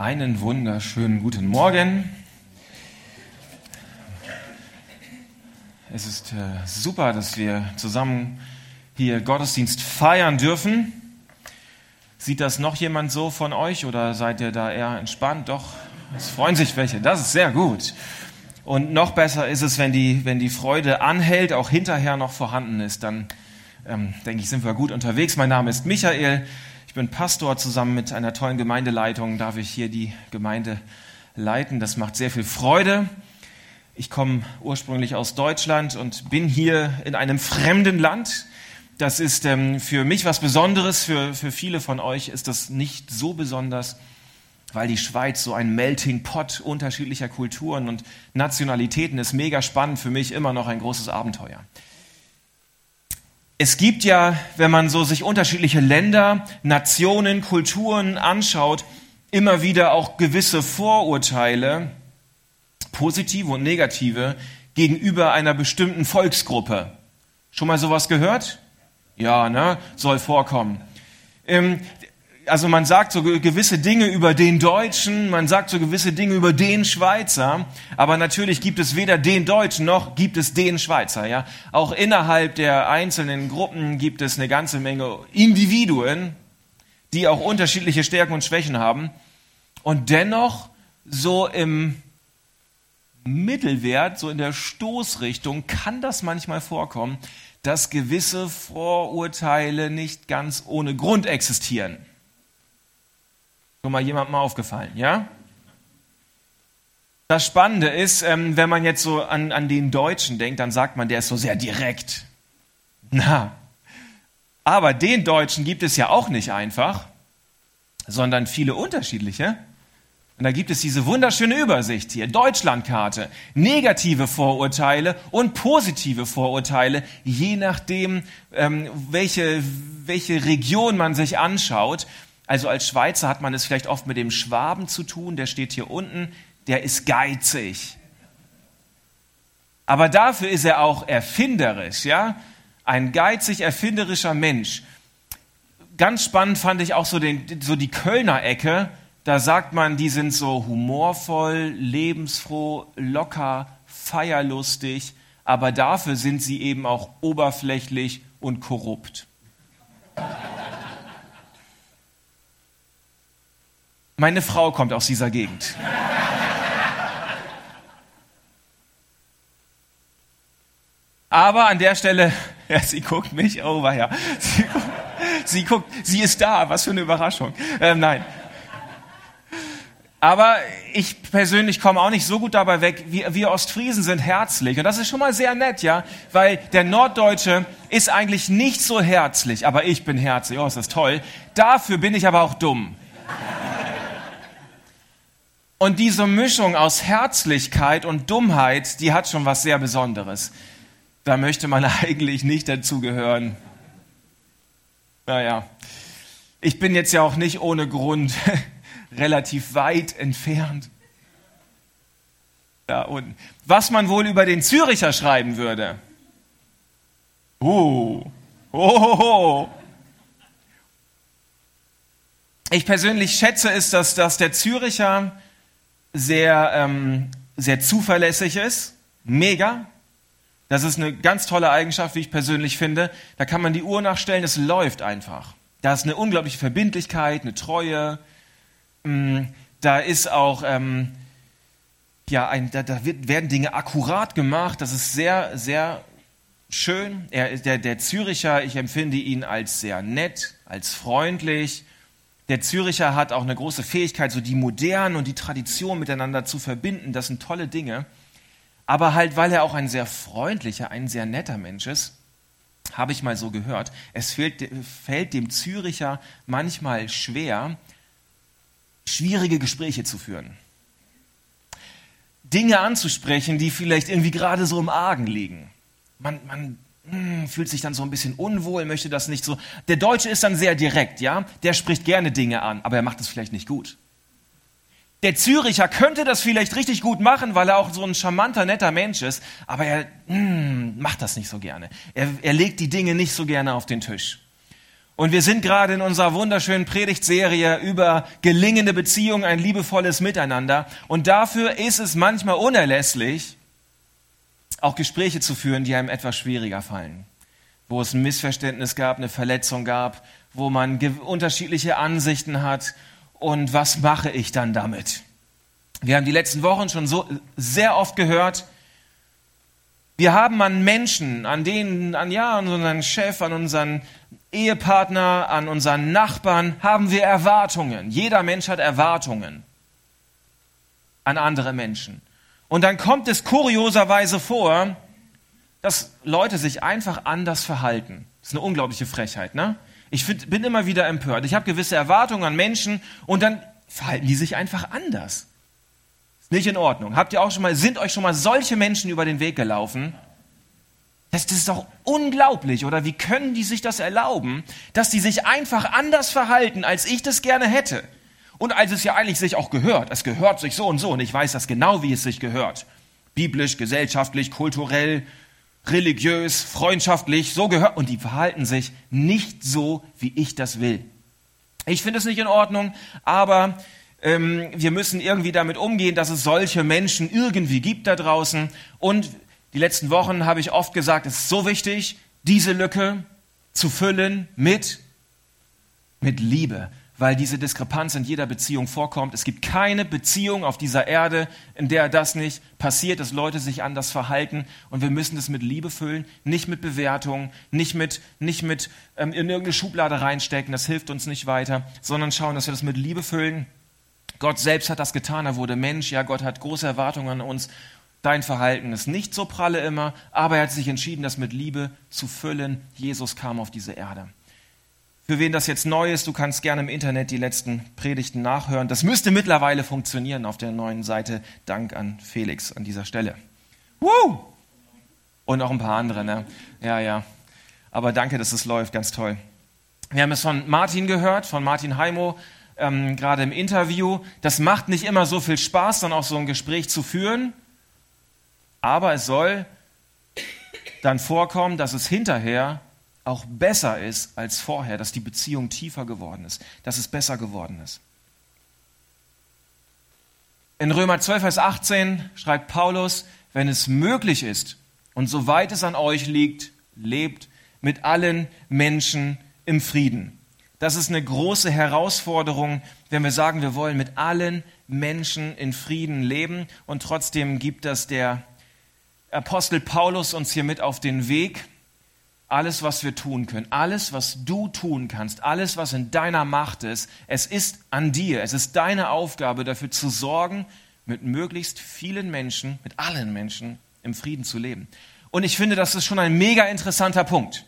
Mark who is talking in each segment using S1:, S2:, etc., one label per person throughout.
S1: Einen wunderschönen guten Morgen. Es ist äh, super, dass wir zusammen hier Gottesdienst feiern dürfen. Sieht das noch jemand so von euch oder seid ihr da eher entspannt? Doch, es freuen sich welche. Das ist sehr gut. Und noch besser ist es, wenn die, wenn die Freude anhält, auch hinterher noch vorhanden ist. Dann ähm, denke ich, sind wir gut unterwegs. Mein Name ist Michael. Ich bin Pastor. Zusammen mit einer tollen Gemeindeleitung darf ich hier die Gemeinde leiten. Das macht sehr viel Freude. Ich komme ursprünglich aus Deutschland und bin hier in einem fremden Land. Das ist ähm, für mich was Besonderes. Für, für viele von euch ist das nicht so besonders, weil die Schweiz so ein Melting Pot unterschiedlicher Kulturen und Nationalitäten ist. Mega spannend. Für mich immer noch ein großes Abenteuer. Es gibt ja, wenn man so sich unterschiedliche Länder, Nationen, Kulturen anschaut, immer wieder auch gewisse Vorurteile, positive und negative, gegenüber einer bestimmten Volksgruppe. Schon mal sowas gehört? Ja, ne? Soll vorkommen. Ähm, also man sagt so gewisse Dinge über den Deutschen, man sagt so gewisse Dinge über den Schweizer, aber natürlich gibt es weder den Deutschen noch gibt es den Schweizer, ja. Auch innerhalb der einzelnen Gruppen gibt es eine ganze Menge Individuen, die auch unterschiedliche Stärken und Schwächen haben und dennoch so im Mittelwert, so in der Stoßrichtung kann das manchmal vorkommen, dass gewisse Vorurteile nicht ganz ohne Grund existieren. Schon mal jemandem aufgefallen, ja? Das Spannende ist, ähm, wenn man jetzt so an, an den Deutschen denkt, dann sagt man, der ist so sehr direkt. Na, aber den Deutschen gibt es ja auch nicht einfach, sondern viele unterschiedliche. Und da gibt es diese wunderschöne Übersicht hier, Deutschlandkarte, negative Vorurteile und positive Vorurteile, je nachdem, ähm, welche, welche Region man sich anschaut. Also als Schweizer hat man es vielleicht oft mit dem Schwaben zu tun, der steht hier unten, der ist geizig. Aber dafür ist er auch erfinderisch, ja? Ein geizig erfinderischer Mensch. Ganz spannend fand ich auch so, den, so die Kölner Ecke. Da sagt man, die sind so humorvoll, lebensfroh, locker, feierlustig, aber dafür sind sie eben auch oberflächlich und korrupt. Meine Frau kommt aus dieser Gegend. Aber an der Stelle, ja, sie guckt mich, oh ja, sie sie guckt, sie ist da, was für eine Überraschung. Ähm, nein. Aber ich persönlich komme auch nicht so gut dabei weg. Wir, wir Ostfriesen sind herzlich. Und das ist schon mal sehr nett, ja? Weil der Norddeutsche ist eigentlich nicht so herzlich. Aber ich bin herzlich. Oh, ist das toll. Dafür bin ich aber auch dumm. Und diese Mischung aus Herzlichkeit und Dummheit, die hat schon was sehr Besonderes. Da möchte man eigentlich nicht dazugehören. Naja, ich bin jetzt ja auch nicht ohne Grund relativ weit entfernt. Da unten. Was man wohl über den Züricher schreiben würde. Uh, oh, Ich persönlich schätze es, dass, dass der Züricher sehr, ähm, sehr zuverlässig ist. Mega. Das ist eine ganz tolle Eigenschaft, wie ich persönlich finde. Da kann man die Uhr nachstellen, es läuft einfach. Da ist eine unglaubliche Verbindlichkeit, eine Treue. Mm, da ist auch, ähm, ja, ein, da, da wird, werden Dinge akkurat gemacht. Das ist sehr, sehr schön. Er, der, der Züricher, ich empfinde ihn als sehr nett, als freundlich, der Züricher hat auch eine große Fähigkeit, so die Moderne und die Tradition miteinander zu verbinden. Das sind tolle Dinge. Aber halt, weil er auch ein sehr freundlicher, ein sehr netter Mensch ist, habe ich mal so gehört, es fällt, fällt dem Züricher manchmal schwer, schwierige Gespräche zu führen. Dinge anzusprechen, die vielleicht irgendwie gerade so im Argen liegen. Man, man fühlt sich dann so ein bisschen unwohl, möchte das nicht so. Der Deutsche ist dann sehr direkt, ja? Der spricht gerne Dinge an, aber er macht es vielleicht nicht gut. Der Züricher könnte das vielleicht richtig gut machen, weil er auch so ein charmanter, netter Mensch ist, aber er mm, macht das nicht so gerne. Er, er legt die Dinge nicht so gerne auf den Tisch. Und wir sind gerade in unserer wunderschönen Predigtserie über gelingende Beziehungen, ein liebevolles Miteinander. Und dafür ist es manchmal unerlässlich, auch Gespräche zu führen, die einem etwas schwieriger fallen. Wo es ein Missverständnis gab, eine Verletzung gab, wo man unterschiedliche Ansichten hat. Und was mache ich dann damit? Wir haben die letzten Wochen schon so sehr oft gehört, wir haben an Menschen, an denen, an ja, an unseren Chef, an unseren Ehepartner, an unseren Nachbarn, haben wir Erwartungen. Jeder Mensch hat Erwartungen an andere Menschen. Und dann kommt es kurioserweise vor, dass Leute sich einfach anders verhalten. Das ist eine unglaubliche Frechheit, ne? Ich find, bin immer wieder empört. Ich habe gewisse Erwartungen an Menschen und dann verhalten die sich einfach anders. Ist nicht in Ordnung. Habt ihr auch schon mal, sind euch schon mal solche Menschen über den Weg gelaufen? Das, das ist doch unglaublich, oder? Wie können die sich das erlauben, dass die sich einfach anders verhalten, als ich das gerne hätte? Und als es ja eigentlich sich auch gehört. Es gehört sich so und so und ich weiß das genau, wie es sich gehört. Biblisch, gesellschaftlich, kulturell, religiös, freundschaftlich, so gehört. Und die verhalten sich nicht so, wie ich das will. Ich finde es nicht in Ordnung, aber ähm, wir müssen irgendwie damit umgehen, dass es solche Menschen irgendwie gibt da draußen. Und die letzten Wochen habe ich oft gesagt, es ist so wichtig, diese Lücke zu füllen mit, mit Liebe, weil diese Diskrepanz in jeder Beziehung vorkommt. Es gibt keine Beziehung auf dieser Erde, in der das nicht passiert, dass Leute sich anders verhalten. Und wir müssen das mit Liebe füllen, nicht mit Bewertung, nicht mit, nicht mit ähm, in irgendeine Schublade reinstecken, das hilft uns nicht weiter, sondern schauen, dass wir das mit Liebe füllen. Gott selbst hat das getan, er wurde Mensch, ja, Gott hat große Erwartungen an uns. Dein Verhalten ist nicht so pralle immer, aber er hat sich entschieden, das mit Liebe zu füllen. Jesus kam auf diese Erde. Für wen das jetzt neu ist, du kannst gerne im Internet die letzten Predigten nachhören. Das müsste mittlerweile funktionieren auf der neuen Seite. Dank an Felix an dieser Stelle. Woo! Und noch ein paar andere, ne? Ja, ja. Aber danke, dass es läuft, ganz toll. Wir haben es von Martin gehört, von Martin Heimo, ähm, gerade im Interview. Das macht nicht immer so viel Spaß, dann auch so ein Gespräch zu führen. Aber es soll dann vorkommen, dass es hinterher auch besser ist als vorher, dass die Beziehung tiefer geworden ist, dass es besser geworden ist. In Römer 12, Vers 18 schreibt Paulus, wenn es möglich ist und soweit es an euch liegt, lebt mit allen Menschen im Frieden. Das ist eine große Herausforderung, wenn wir sagen, wir wollen mit allen Menschen in Frieden leben und trotzdem gibt das der Apostel Paulus uns hier mit auf den Weg alles, was wir tun können, alles, was du tun kannst, alles, was in deiner Macht ist, es ist an dir. Es ist deine Aufgabe, dafür zu sorgen, mit möglichst vielen Menschen, mit allen Menschen im Frieden zu leben. Und ich finde, das ist schon ein mega interessanter Punkt.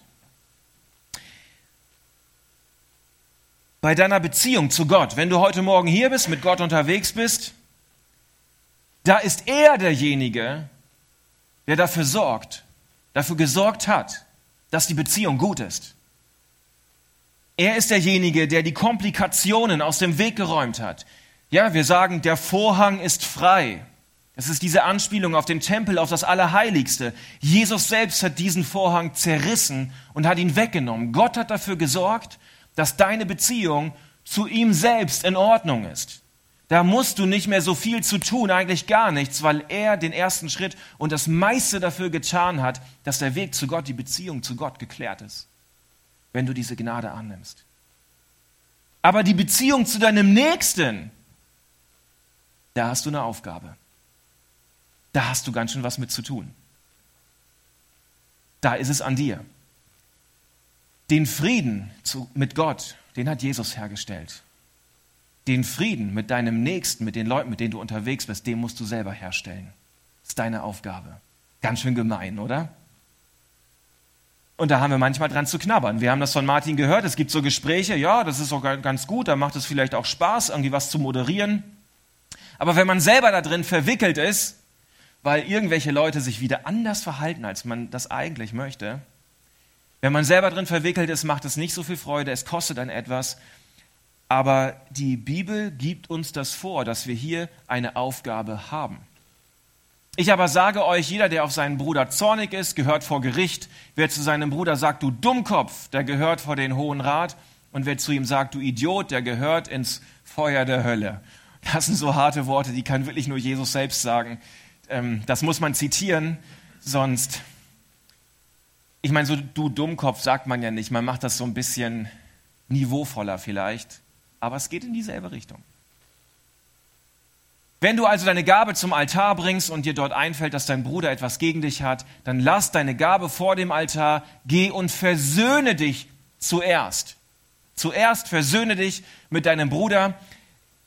S1: Bei deiner Beziehung zu Gott, wenn du heute Morgen hier bist, mit Gott unterwegs bist, da ist er derjenige, der dafür sorgt, dafür gesorgt hat, dass die Beziehung gut ist. Er ist derjenige, der die Komplikationen aus dem Weg geräumt hat. Ja, wir sagen, der Vorhang ist frei. Das ist diese Anspielung auf den Tempel, auf das Allerheiligste. Jesus selbst hat diesen Vorhang zerrissen und hat ihn weggenommen. Gott hat dafür gesorgt, dass deine Beziehung zu ihm selbst in Ordnung ist. Da musst du nicht mehr so viel zu tun, eigentlich gar nichts, weil er den ersten Schritt und das meiste dafür getan hat, dass der Weg zu Gott, die Beziehung zu Gott geklärt ist, wenn du diese Gnade annimmst. Aber die Beziehung zu deinem Nächsten, da hast du eine Aufgabe. Da hast du ganz schön was mit zu tun. Da ist es an dir. Den Frieden zu, mit Gott, den hat Jesus hergestellt. Den Frieden mit deinem Nächsten, mit den Leuten, mit denen du unterwegs bist, den musst du selber herstellen. Das ist deine Aufgabe. Ganz schön gemein, oder? Und da haben wir manchmal dran zu knabbern. Wir haben das von Martin gehört. Es gibt so Gespräche, ja, das ist auch ganz gut, da macht es vielleicht auch Spaß, irgendwie was zu moderieren. Aber wenn man selber da drin verwickelt ist, weil irgendwelche Leute sich wieder anders verhalten, als man das eigentlich möchte, wenn man selber drin verwickelt ist, macht es nicht so viel Freude, es kostet dann etwas aber die Bibel gibt uns das vor, dass wir hier eine Aufgabe haben. Ich aber sage euch, jeder, der auf seinen Bruder zornig ist, gehört vor Gericht. Wer zu seinem Bruder sagt, du Dummkopf, der gehört vor den Hohen Rat. Und wer zu ihm sagt, du Idiot, der gehört ins Feuer der Hölle. Das sind so harte Worte, die kann wirklich nur Jesus selbst sagen. Ähm, das muss man zitieren, sonst. Ich meine, so du Dummkopf sagt man ja nicht. Man macht das so ein bisschen niveauvoller vielleicht. Aber es geht in dieselbe Richtung. Wenn du also deine Gabe zum Altar bringst und dir dort einfällt, dass dein Bruder etwas gegen dich hat, dann lass deine Gabe vor dem Altar, geh und versöhne dich zuerst. Zuerst versöhne dich mit deinem Bruder,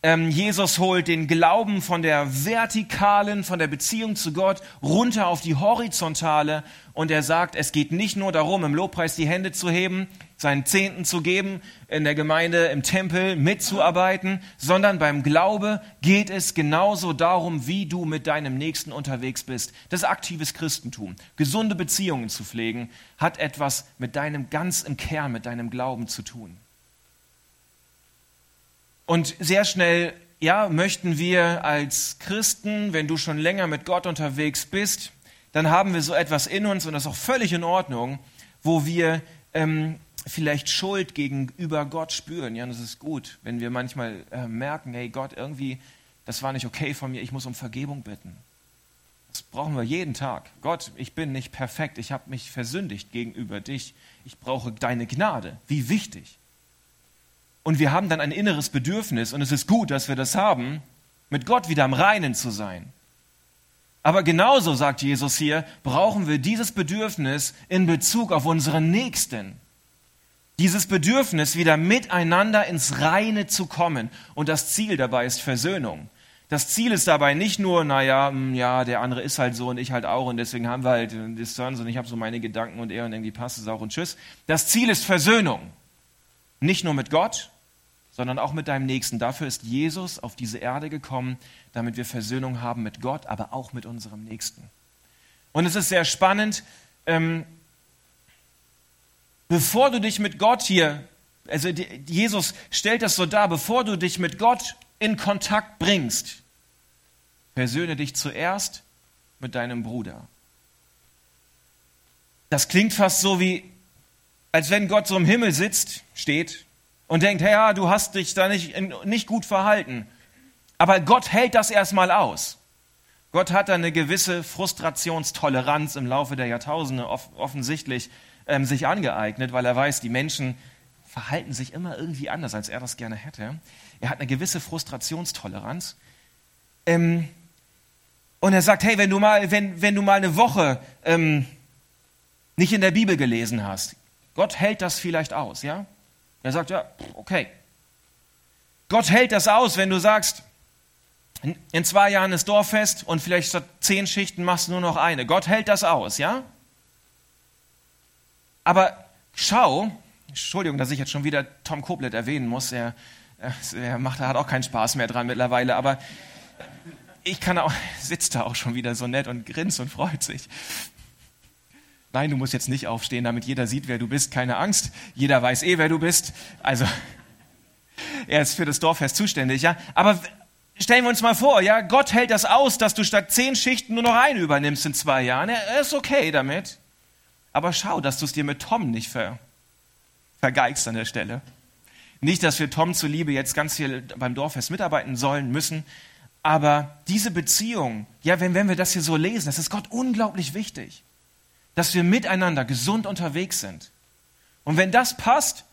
S1: ähm, Jesus holt den Glauben von der vertikalen, von der Beziehung zu Gott runter auf die horizontale und er sagt, es geht nicht nur darum, im Lobpreis die Hände zu heben, seinen Zehnten zu geben, in der Gemeinde, im Tempel mitzuarbeiten, sondern beim Glaube geht es genauso darum, wie du mit deinem Nächsten unterwegs bist. Das ist aktives Christentum. Gesunde Beziehungen zu pflegen, hat etwas mit deinem ganz im Kern, mit deinem Glauben zu tun. Und sehr schnell, ja, möchten wir als Christen, wenn du schon länger mit Gott unterwegs bist, dann haben wir so etwas in uns, und das ist auch völlig in Ordnung, wo wir ähm, vielleicht Schuld gegenüber Gott spüren. Ja, und das ist gut, wenn wir manchmal äh, merken, hey Gott, irgendwie, das war nicht okay von mir, ich muss um Vergebung bitten. Das brauchen wir jeden Tag. Gott, ich bin nicht perfekt, ich habe mich versündigt gegenüber dich, ich brauche deine Gnade. Wie wichtig. Und wir haben dann ein inneres Bedürfnis, und es ist gut, dass wir das haben, mit Gott wieder am Reinen zu sein. Aber genauso, sagt Jesus hier, brauchen wir dieses Bedürfnis in Bezug auf unseren Nächsten. Dieses Bedürfnis, wieder miteinander ins Reine zu kommen. Und das Ziel dabei ist Versöhnung. Das Ziel ist dabei nicht nur, naja, hm, ja, der andere ist halt so und ich halt auch und deswegen haben wir halt Distanz und ich habe so meine Gedanken und er und irgendwie passt es auch und tschüss. Das Ziel ist Versöhnung. Nicht nur mit Gott, sondern auch mit deinem Nächsten. Dafür ist Jesus auf diese Erde gekommen, damit wir Versöhnung haben mit Gott, aber auch mit unserem Nächsten. Und es ist sehr spannend, ähm, bevor du dich mit Gott hier, also Jesus stellt das so dar, bevor du dich mit Gott in Kontakt bringst, versöhne dich zuerst mit deinem Bruder. Das klingt fast so wie, als wenn Gott so im Himmel sitzt, steht und denkt, hey, ja, du hast dich da nicht, nicht gut verhalten. Aber Gott hält das erstmal aus. Gott hat da eine gewisse Frustrationstoleranz im Laufe der Jahrtausende offensichtlich ähm, sich angeeignet, weil er weiß, die Menschen verhalten sich immer irgendwie anders, als er das gerne hätte. Er hat eine gewisse Frustrationstoleranz. Ähm, und er sagt, hey, wenn du mal, wenn, wenn du mal eine Woche ähm, nicht in der Bibel gelesen hast, Gott hält das vielleicht aus, ja? Er sagt, ja, okay. Gott hält das aus, wenn du sagst, in zwei Jahren ist Dorffest und vielleicht statt zehn Schichten machst du nur noch eine. Gott hält das aus, ja? Aber schau, Entschuldigung, dass ich jetzt schon wieder Tom Koblet erwähnen muss, er, er macht, er hat auch keinen Spaß mehr dran mittlerweile, aber ich kann auch, sitzt da auch schon wieder so nett und grinst und freut sich. Nein, du musst jetzt nicht aufstehen, damit jeder sieht, wer du bist. Keine Angst. Jeder weiß eh, wer du bist. Also, er ist für das Dorffest zuständig, ja. Aber stellen wir uns mal vor, ja, Gott hält das aus, dass du statt zehn Schichten nur noch eine übernimmst in zwei Jahren. Er ist okay damit. Aber schau, dass du es dir mit Tom nicht ver, vergeigst an der Stelle. Nicht, dass wir Tom zuliebe jetzt ganz viel beim Dorffest mitarbeiten sollen, müssen. Aber diese Beziehung, ja, wenn, wenn wir das hier so lesen, das ist Gott unglaublich wichtig dass wir miteinander gesund unterwegs sind. Und wenn das passt,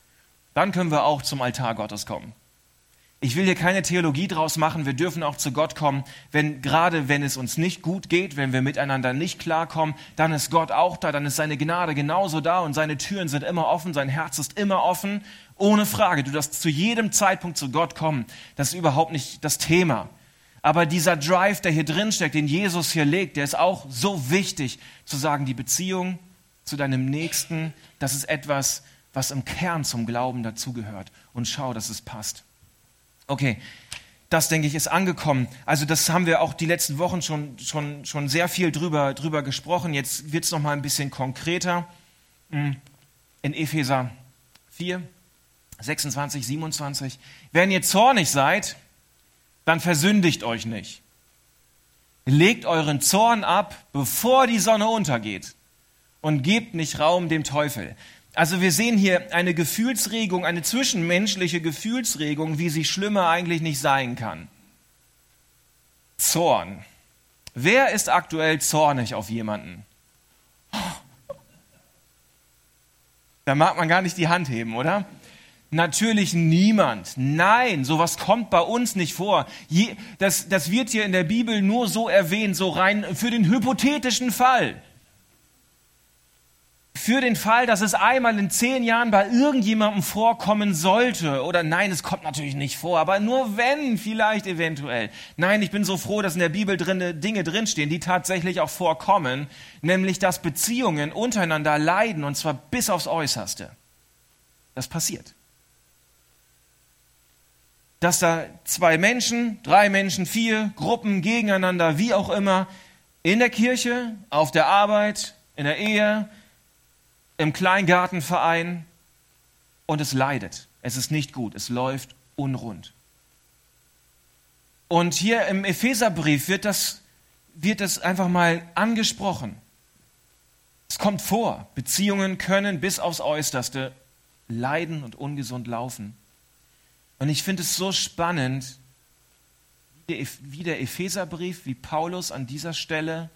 S1: dann können wir auch zum Altar Gottes kommen. Ich will hier keine Theologie draus machen. Wir dürfen auch zu Gott kommen, wenn, gerade wenn es uns nicht gut geht, wenn wir miteinander nicht klarkommen, dann ist Gott auch da, dann ist seine Gnade genauso da und seine Türen sind immer offen, sein Herz ist immer offen. Ohne Frage. Du darfst zu jedem Zeitpunkt zu Gott kommen. Das ist überhaupt nicht das Thema. Aber dieser Drive, der hier drin steckt, den Jesus hier legt, der ist auch so wichtig, zu sagen, die Beziehung zu deinem Nächsten, das ist etwas, was im Kern zum Glauben dazugehört. Und schau, dass es passt. Okay, das denke ich ist angekommen. Also das haben wir auch die letzten Wochen schon, schon, schon sehr viel drüber, drüber gesprochen. Jetzt wird es noch mal ein bisschen konkreter. Hm. In Epheser 4, 26, 27. Wenn ihr zornig seid, dann versündigt euch nicht. Legt euren Zorn ab, bevor die Sonne untergeht und gebt nicht Raum dem Teufel. Also wir sehen hier eine Gefühlsregung, eine zwischenmenschliche Gefühlsregung, wie sie schlimmer eigentlich nicht sein kann. Zorn. Wer ist aktuell zornig auf jemanden? Da mag man gar nicht die Hand heben, oder? Natürlich niemand. Nein, sowas kommt bei uns nicht vor. Je, das, das wird hier in der Bibel nur so erwähnt, so rein für den hypothetischen Fall für den Fall, dass es einmal in zehn Jahren bei irgendjemandem vorkommen sollte, oder nein, es kommt natürlich nicht vor, aber nur wenn, vielleicht eventuell. Nein, ich bin so froh, dass in der Bibel drin, Dinge drinstehen, die tatsächlich auch vorkommen, nämlich dass Beziehungen untereinander leiden, und zwar bis aufs Äußerste. Das passiert. Dass da zwei Menschen, drei Menschen, vier Gruppen gegeneinander, wie auch immer, in der Kirche, auf der Arbeit, in der Ehe, im Kleingartenverein und es leidet. Es ist nicht gut, es läuft unrund. Und hier im Epheserbrief wird das, wird das einfach mal angesprochen. Es kommt vor, Beziehungen können bis aufs Äußerste leiden und ungesund laufen. Und ich finde es so spannend, wie der Epheserbrief, wie Paulus an dieser Stelle,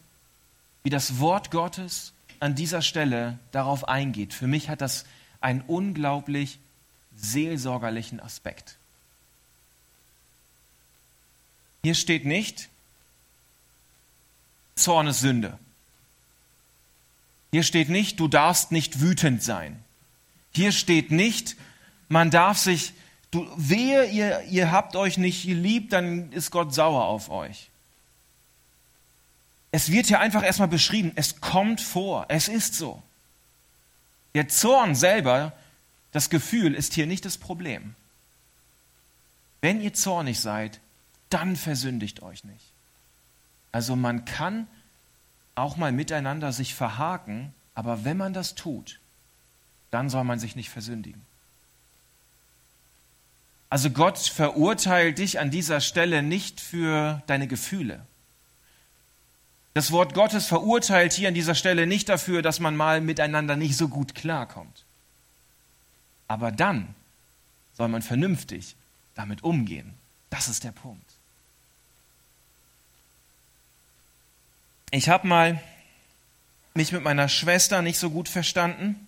S1: wie das Wort Gottes an dieser Stelle darauf eingeht. Für mich hat das einen unglaublich seelsorgerlichen Aspekt. Hier steht nicht, Zorn ist Sünde. Hier steht nicht, du darfst nicht wütend sein. Hier steht nicht, man darf sich, du, wehe, ihr, ihr habt euch nicht lieb, dann ist Gott sauer auf euch. Es wird hier einfach erstmal beschrieben, es kommt vor, es ist so. Der Zorn selber, das Gefühl ist hier nicht das Problem. Wenn ihr zornig seid, dann versündigt euch nicht. Also man kann auch mal miteinander sich verhaken, aber wenn man das tut, dann soll man sich nicht versündigen. Also Gott verurteilt dich an dieser Stelle nicht für deine Gefühle. Das Wort Gottes verurteilt hier an dieser Stelle nicht dafür, dass man mal miteinander nicht so gut klarkommt. Aber dann soll man vernünftig damit umgehen. Das ist der Punkt. Ich habe mal mich mit meiner Schwester nicht so gut verstanden.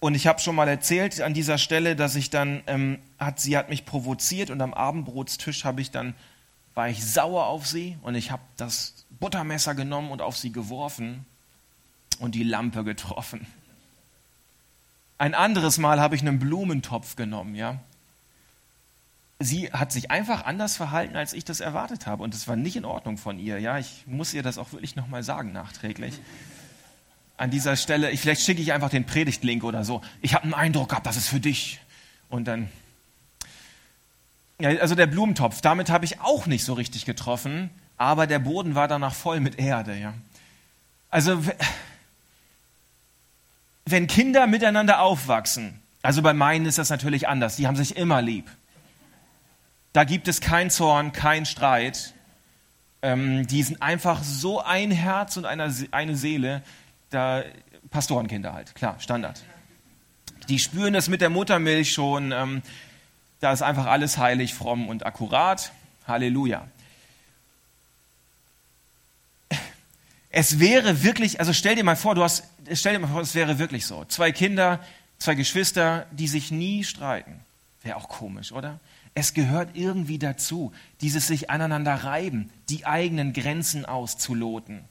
S1: Und ich habe schon mal erzählt an dieser Stelle, dass ich dann, ähm, hat, sie hat mich provoziert und am Abendbrotstisch habe ich dann, war ich sauer auf sie und ich habe das Buttermesser genommen und auf sie geworfen und die Lampe getroffen. Ein anderes Mal habe ich einen Blumentopf genommen, ja. Sie hat sich einfach anders verhalten, als ich das erwartet habe. Und es war nicht in Ordnung von ihr. Ja, ich muss ihr das auch wirklich nochmal sagen, nachträglich. An dieser Stelle, ich, vielleicht schicke ich einfach den Predigtlink oder so. Ich habe einen Eindruck gehabt, das ist für dich. Und dann. Ja, also der Blumentopf, damit habe ich auch nicht so richtig getroffen aber der Boden war danach voll mit Erde. Ja. Also wenn Kinder miteinander aufwachsen, also bei meinen ist das natürlich anders, die haben sich immer lieb. Da gibt es kein Zorn, kein Streit. Ähm, die sind einfach so ein Herz und eine, eine Seele, da Pastorenkinder halt, klar, Standard. Die spüren das mit der Muttermilch schon, ähm, da ist einfach alles heilig, fromm und akkurat. Halleluja. es wäre wirklich, also stell dir mal vor, du hast, stell dir mal vor, es wäre wirklich so. Zwei Kinder, zwei Geschwister, die sich nie streiten. Wäre auch komisch, oder? Es gehört irgendwie dazu, dieses sich aneinander reiben, die eigenen Grenzen auszuloten.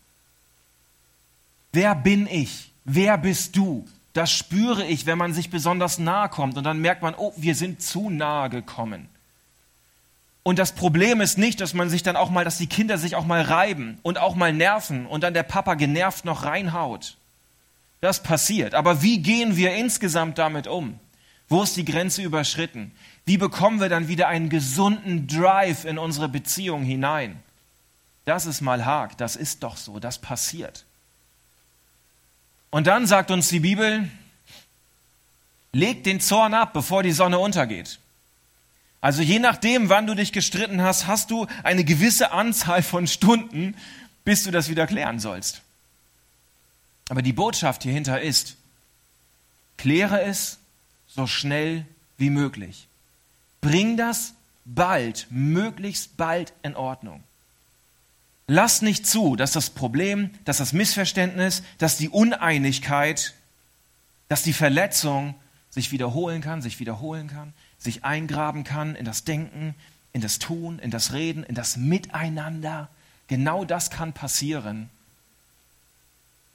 S1: Wer bin ich? Wer bist du? Das spüre ich, wenn man sich besonders nahe kommt und dann merkt man, oh, wir sind zu nahe gekommen. Und das Problem ist nicht, dass man sich dann auch mal, dass die Kinder sich auch mal reiben und auch mal nerven und dann der Papa genervt noch reinhaut. Das passiert. Aber wie gehen wir insgesamt damit um? Wo ist die Grenze überschritten? Wie bekommen wir dann wieder einen gesunden Drive in unsere Beziehung hinein? Das ist mal Haag, das ist doch so, das passiert. Und dann sagt uns die Bibel, legt den Zorn ab, bevor die Sonne untergeht. Also je nachdem, wann du dich gestritten hast, hast du eine gewisse Anzahl von Stunden, bis du das wieder klären sollst. Aber die Botschaft hierhinter ist, kläre es so schnell wie möglich. Bring das bald, möglichst bald in Ordnung. Lass nicht zu, dass das Problem, dass das Missverständnis, dass die Uneinigkeit, dass die Verletzung sich wiederholen kann, sich wiederholen kann, sich eingraben kann in das Denken, in das Tun, in das Reden, in das Miteinander. Genau das kann passieren,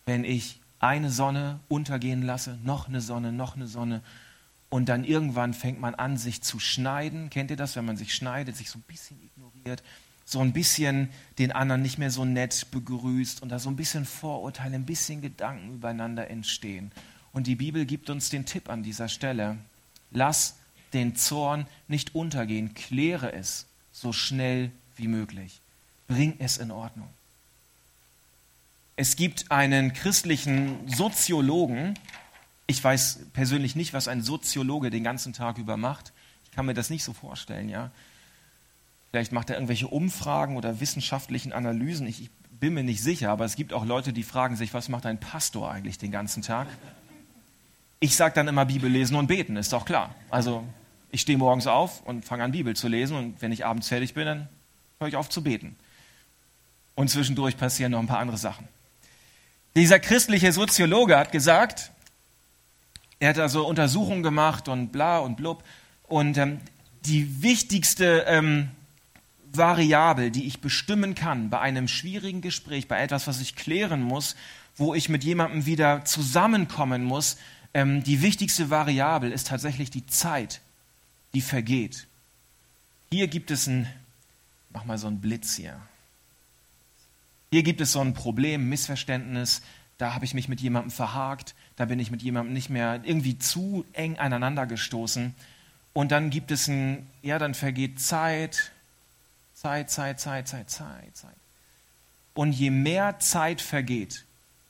S1: wenn ich eine Sonne untergehen lasse, noch eine Sonne, noch eine Sonne. Und dann irgendwann fängt man an, sich zu schneiden. Kennt ihr das, wenn man sich schneidet, sich so ein bisschen ignoriert, so ein bisschen den anderen nicht mehr so nett begrüßt und da so ein bisschen Vorurteile, ein bisschen Gedanken übereinander entstehen. Und die Bibel gibt uns den Tipp an dieser Stelle. Lass den Zorn nicht untergehen, kläre es so schnell wie möglich. Bring es in Ordnung. Es gibt einen christlichen Soziologen, ich weiß persönlich nicht, was ein Soziologe den ganzen Tag über macht. Ich kann mir das nicht so vorstellen, ja. Vielleicht macht er irgendwelche Umfragen oder wissenschaftlichen Analysen. Ich, ich bin mir nicht sicher, aber es gibt auch Leute, die fragen sich, was macht ein Pastor eigentlich den ganzen Tag? Ich sage dann immer Bibel lesen und beten, ist doch klar. Also ich stehe morgens auf und fange an, Bibel zu lesen und wenn ich abends fertig bin, dann höre ich auf zu beten. Und zwischendurch passieren noch ein paar andere Sachen. Dieser christliche Soziologe hat gesagt, er hat also Untersuchungen gemacht und bla und blub. Und ähm, die wichtigste ähm, Variable, die ich bestimmen kann bei einem schwierigen Gespräch, bei etwas, was ich klären muss, wo ich mit jemandem wieder zusammenkommen muss, ähm, die wichtigste Variable ist tatsächlich die Zeit, die vergeht. Hier gibt es ein, mach mal so einen Blitz hier. Hier gibt es so ein Problem, Missverständnis, da habe ich mich mit jemandem verhakt, da bin ich mit jemandem nicht mehr irgendwie zu eng aneinander gestoßen. Und dann gibt es ein, ja, dann vergeht Zeit, Zeit, Zeit, Zeit, Zeit, Zeit, Zeit. Und je mehr Zeit vergeht,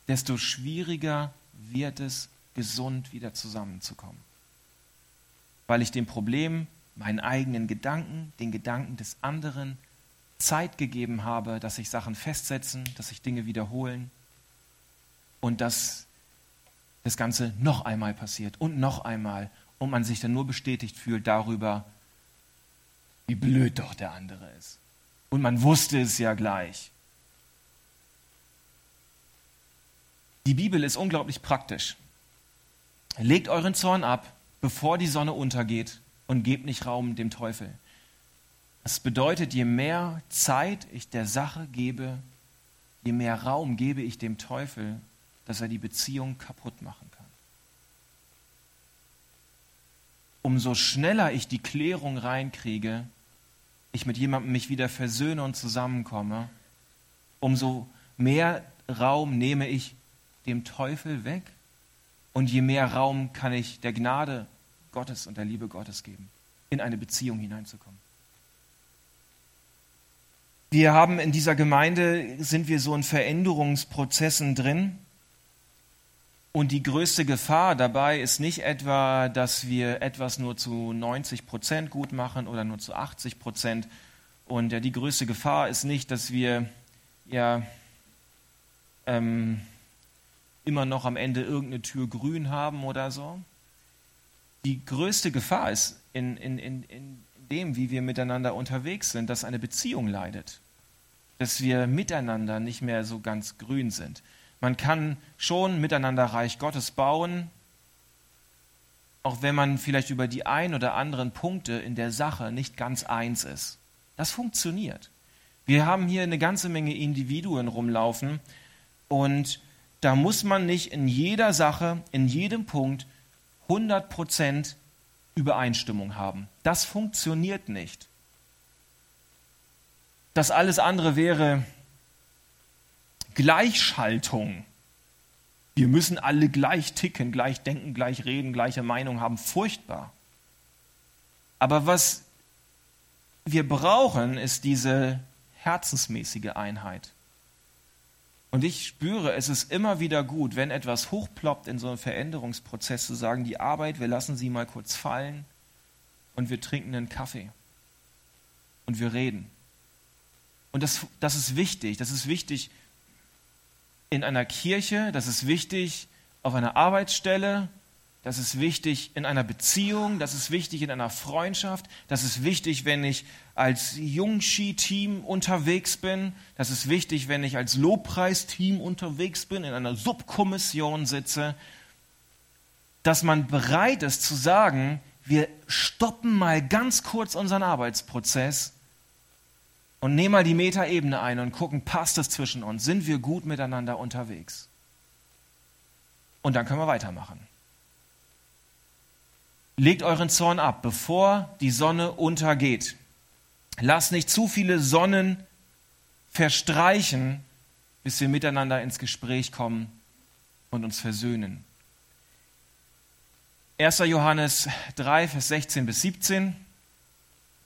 S1: desto schwieriger wird es, gesund wieder zusammenzukommen. Weil ich dem Problem, meinen eigenen Gedanken, den Gedanken des anderen Zeit gegeben habe, dass sich Sachen festsetzen, dass sich Dinge wiederholen und dass das Ganze noch einmal passiert und noch einmal und man sich dann nur bestätigt fühlt darüber, wie blöd doch der andere ist. Und man wusste es ja gleich. Die Bibel ist unglaublich praktisch. Legt euren Zorn ab, bevor die Sonne untergeht und gebt nicht Raum dem Teufel. Das bedeutet, je mehr Zeit ich der Sache gebe, je mehr Raum gebe ich dem Teufel, dass er die Beziehung kaputt machen kann. Umso schneller ich die Klärung reinkriege, ich mit jemandem mich wieder versöhne und zusammenkomme, umso mehr Raum nehme ich dem Teufel weg und je mehr Raum kann ich der Gnade Gottes und der Liebe Gottes geben, in eine Beziehung hineinzukommen. Wir haben in dieser Gemeinde, sind wir so in Veränderungsprozessen drin. Und die größte Gefahr dabei ist nicht etwa, dass wir etwas nur zu 90 Prozent gut machen oder nur zu 80 Prozent. Und ja, die größte Gefahr ist nicht, dass wir ja ähm, immer noch am Ende irgendeine Tür grün haben oder so. Die größte Gefahr ist in, in, in, in dem, wie wir miteinander unterwegs sind, dass eine Beziehung leidet. Dass wir miteinander nicht mehr so ganz grün sind. Man kann schon miteinander Reich Gottes bauen, auch wenn man vielleicht über die ein oder anderen Punkte in der Sache nicht ganz eins ist. Das funktioniert. Wir haben hier eine ganze Menge Individuen rumlaufen und da muss man nicht in jeder Sache, in jedem Punkt 100% Übereinstimmung haben. Das funktioniert nicht. Das alles andere wäre Gleichschaltung. Wir müssen alle gleich ticken, gleich denken, gleich reden, gleiche Meinung haben. Furchtbar. Aber was wir brauchen, ist diese herzensmäßige Einheit. Und ich spüre, es ist immer wieder gut, wenn etwas hochploppt in so einem Veränderungsprozess, zu sagen, die Arbeit, wir lassen sie mal kurz fallen und wir trinken einen Kaffee und wir reden. Und das, das ist wichtig. Das ist wichtig in einer Kirche, das ist wichtig auf einer Arbeitsstelle, das ist wichtig in einer Beziehung, das ist wichtig in einer Freundschaft, das ist wichtig, wenn ich als Jungski-Team unterwegs bin, das ist wichtig, wenn ich als Lobpreisteam unterwegs bin, in einer Subkommission sitze, dass man bereit ist zu sagen, wir stoppen mal ganz kurz unseren Arbeitsprozess und nehmen mal die Metaebene ein und gucken, passt es zwischen uns? Sind wir gut miteinander unterwegs? Und dann können wir weitermachen. Legt euren Zorn ab, bevor die Sonne untergeht. Lasst nicht zu viele Sonnen verstreichen, bis wir miteinander ins Gespräch kommen und uns versöhnen. 1. Johannes 3, Vers 16 bis 17.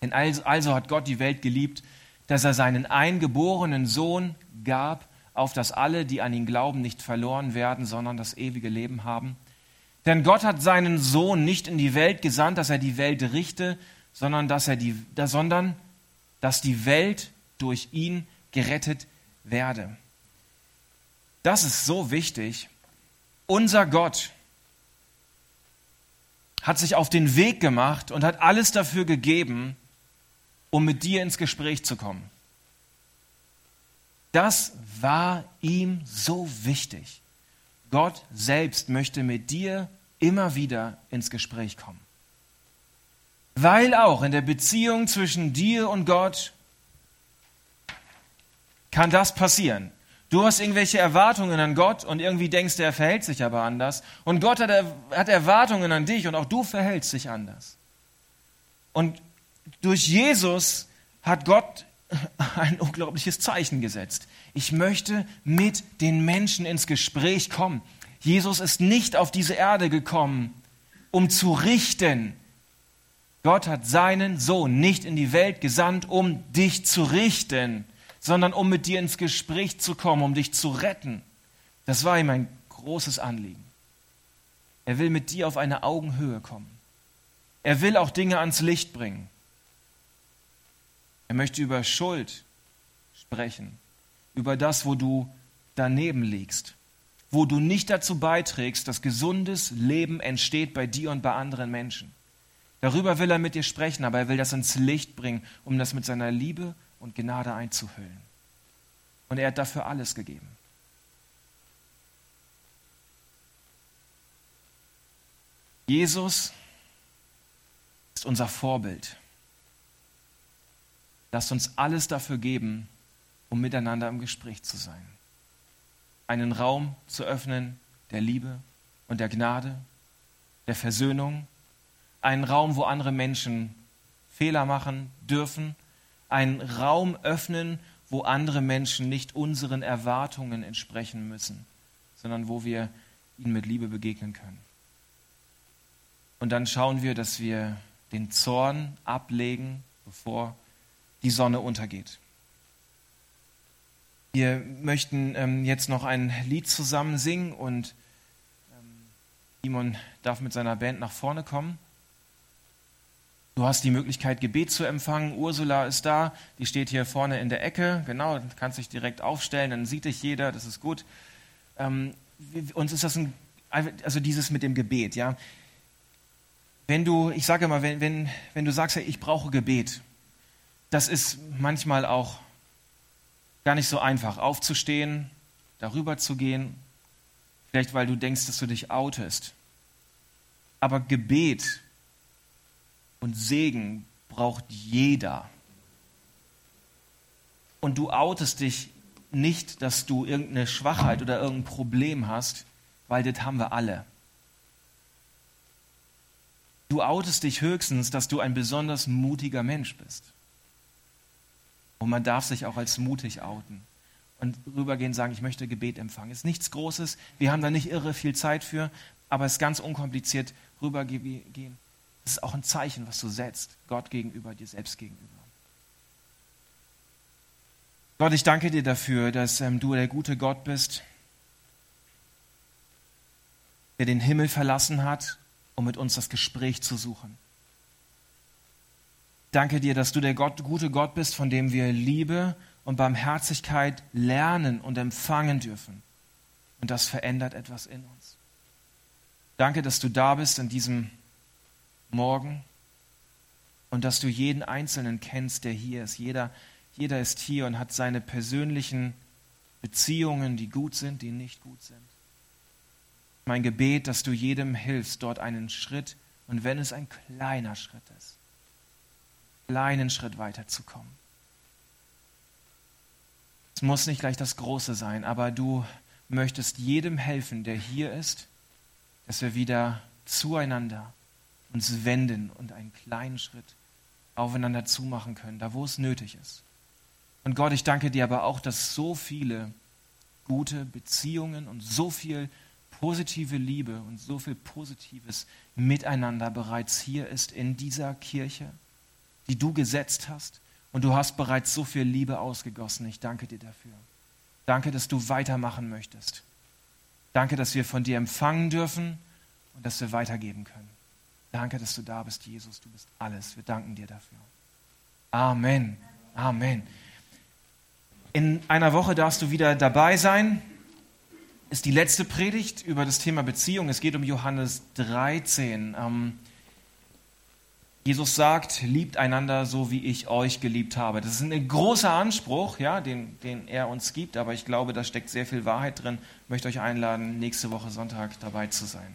S1: Denn also hat Gott die Welt geliebt, dass er seinen eingeborenen Sohn gab, auf dass alle, die an ihn glauben, nicht verloren werden, sondern das ewige Leben haben. Denn Gott hat seinen Sohn nicht in die Welt gesandt, dass er die Welt richte, sondern dass, er die, sondern dass die Welt durch ihn gerettet werde. Das ist so wichtig. Unser Gott hat sich auf den Weg gemacht und hat alles dafür gegeben, um mit dir ins Gespräch zu kommen. Das war ihm so wichtig. Gott selbst möchte mit dir immer wieder ins Gespräch kommen. Weil auch in der Beziehung zwischen dir und Gott kann das passieren. Du hast irgendwelche Erwartungen an Gott und irgendwie denkst, er verhält sich aber anders. Und Gott hat, hat Erwartungen an dich und auch du verhältst dich anders. Und durch Jesus hat Gott ein unglaubliches Zeichen gesetzt. Ich möchte mit den Menschen ins Gespräch kommen. Jesus ist nicht auf diese Erde gekommen, um zu richten. Gott hat seinen Sohn nicht in die Welt gesandt, um dich zu richten, sondern um mit dir ins Gespräch zu kommen, um dich zu retten. Das war ihm ein großes Anliegen. Er will mit dir auf eine Augenhöhe kommen. Er will auch Dinge ans Licht bringen. Er möchte über Schuld sprechen, über das, wo du daneben liegst wo du nicht dazu beiträgst, dass gesundes Leben entsteht bei dir und bei anderen Menschen. Darüber will er mit dir sprechen, aber er will das ins Licht bringen, um das mit seiner Liebe und Gnade einzuhüllen. Und er hat dafür alles gegeben. Jesus ist unser Vorbild. Lasst uns alles dafür geben, um miteinander im Gespräch zu sein. Einen Raum zu öffnen der Liebe und der Gnade, der Versöhnung, einen Raum, wo andere Menschen Fehler machen dürfen, einen Raum öffnen, wo andere Menschen nicht unseren Erwartungen entsprechen müssen, sondern wo wir ihnen mit Liebe begegnen können. Und dann schauen wir, dass wir den Zorn ablegen, bevor die Sonne untergeht. Wir möchten ähm, jetzt noch ein Lied zusammen singen und ähm, Simon darf mit seiner Band nach vorne kommen. Du hast die Möglichkeit, Gebet zu empfangen. Ursula ist da, die steht hier vorne in der Ecke. Genau, kannst dich direkt aufstellen, dann sieht dich jeder, das ist gut. Ähm, uns ist das ein, also dieses mit dem Gebet, ja. Wenn du, ich sage immer, wenn, wenn, wenn du sagst, ich brauche Gebet, das ist manchmal auch gar nicht so einfach, aufzustehen, darüber zu gehen, vielleicht weil du denkst, dass du dich outest. Aber Gebet und Segen braucht jeder. Und du outest dich nicht, dass du irgendeine Schwachheit oder irgendein Problem hast, weil das haben wir alle. Du outest dich höchstens, dass du ein besonders mutiger Mensch bist. Und man darf sich auch als mutig outen und rübergehen und sagen, ich möchte Gebet empfangen. Ist nichts Großes, wir haben da nicht irre viel Zeit für, aber es ist ganz unkompliziert rübergehen. Das ist auch ein Zeichen, was du setzt, Gott gegenüber, dir selbst gegenüber. Gott, ich danke dir dafür, dass ähm, du der gute Gott bist, der den Himmel verlassen hat, um mit uns das Gespräch zu suchen. Danke dir, dass du der Gott, gute Gott bist, von dem wir Liebe und Barmherzigkeit lernen und empfangen dürfen. Und das verändert etwas in uns. Danke, dass du da bist in diesem Morgen und dass du jeden Einzelnen kennst, der hier ist. Jeder, jeder ist hier und hat seine persönlichen Beziehungen, die gut sind, die nicht gut sind. Mein Gebet, dass du jedem hilfst, dort einen Schritt, und wenn es ein kleiner Schritt ist, kleinen Schritt weiterzukommen. Es muss nicht gleich das Große sein, aber du möchtest jedem helfen, der hier ist, dass wir wieder zueinander uns wenden und einen kleinen Schritt aufeinander zumachen können, da wo es nötig ist. Und Gott, ich danke dir aber auch, dass so viele gute Beziehungen und so viel positive Liebe und so viel positives Miteinander bereits hier ist in dieser Kirche, die du gesetzt hast. Und du hast bereits so viel Liebe ausgegossen. Ich danke dir dafür. Danke, dass du weitermachen möchtest. Danke, dass wir von dir empfangen dürfen und dass wir weitergeben können. Danke, dass du da bist, Jesus. Du bist alles. Wir danken dir dafür. Amen. Amen. In einer Woche darfst du wieder dabei sein. Ist die letzte Predigt über das Thema Beziehung. Es geht um Johannes 13. Ähm, Jesus sagt, liebt einander so, wie ich euch geliebt habe. Das ist ein großer Anspruch, ja, den, den er uns gibt, aber ich glaube, da steckt sehr viel Wahrheit drin. Ich möchte euch einladen, nächste Woche Sonntag dabei zu sein.